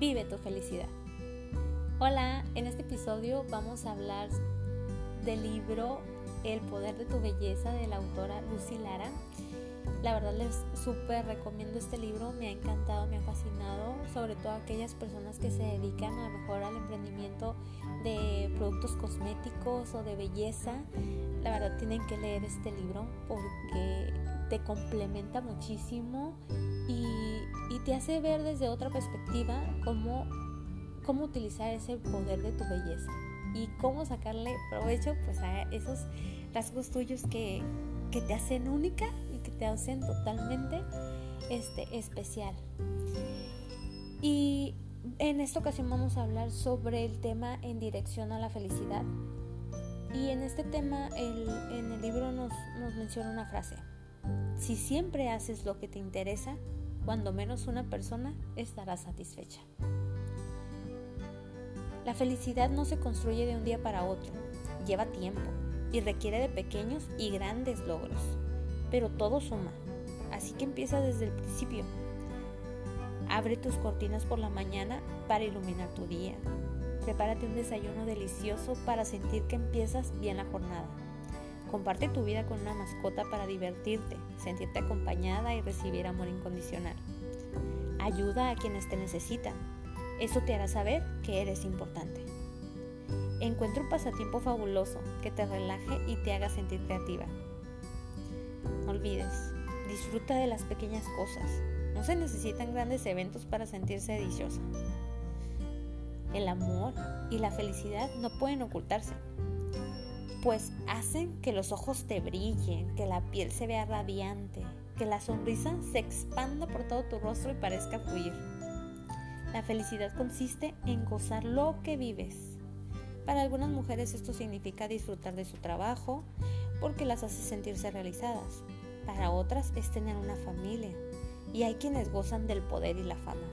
Vive tu felicidad. Hola, en este episodio vamos a hablar del libro El poder de tu belleza de la autora Lucy Lara. La verdad les súper recomiendo este libro, me ha encantado, me ha fascinado, sobre todo aquellas personas que se dedican a mejor al emprendimiento de productos cosméticos o de belleza. La verdad tienen que leer este libro porque te complementa muchísimo y, te hace ver desde otra perspectiva cómo, utilizar ese poder de tu belleza y cómo sacarle provecho pues a esos rasgos tuyos que, te hacen única y que te hacen totalmente este, especial. Y en esta ocasión vamos a hablar sobre el tema en dirección a la felicidad. Y en este tema en el libro nos menciona una frase. Si siempre haces lo que te interesa, cuando menos una persona estará satisfecha. La felicidad no se construye de un día para otro, lleva tiempo y requiere de pequeños y grandes logros, pero todo suma, así que empieza desde el principio. Abre tus cortinas por la mañana para iluminar tu día. Prepárate un desayuno delicioso para sentir que empiezas bien la jornada. Comparte tu vida con una mascota para divertirte, sentirte acompañada y recibir amor incondicional. Ayuda a quienes te necesitan. Eso te hará saber que eres importante. Encuentra un pasatiempo fabuloso que te relaje y te haga sentir creativa. Olvides, disfruta de las pequeñas cosas. No se necesitan grandes eventos para sentirse dichosa. El amor y la felicidad no pueden ocultarse pues hacen que los ojos te brillen, que la piel se vea radiante, que la sonrisa se expanda por todo tu rostro y parezca fluir. La felicidad consiste en gozar lo que vives. Para algunas mujeres esto significa disfrutar de su trabajo porque las hace sentirse realizadas. Para otras es tener una familia y hay quienes gozan del poder y la fama.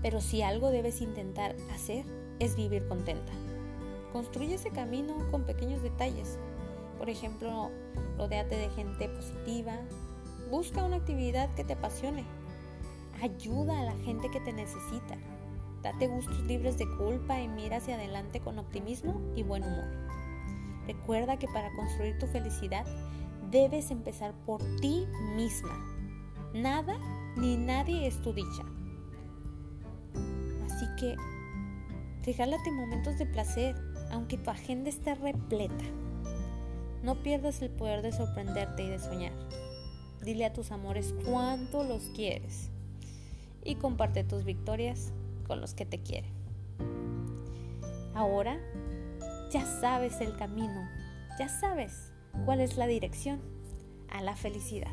Pero si algo debes intentar hacer es vivir contenta. Construye ese camino con pequeños detalles. Por ejemplo, rodeate de gente positiva. Busca una actividad que te apasione. Ayuda a la gente que te necesita. Date gustos libres de culpa y mira hacia adelante con optimismo y buen humor. Recuerda que para construir tu felicidad debes empezar por ti misma. Nada ni nadie es tu dicha. Así que regálate momentos de placer, aunque tu agenda esté repleta. No pierdas el poder de sorprenderte y de soñar. Dile a tus amores cuánto los quieres y comparte tus victorias con los que te quieren. Ahora ya sabes el camino, ya sabes cuál es la dirección a la felicidad.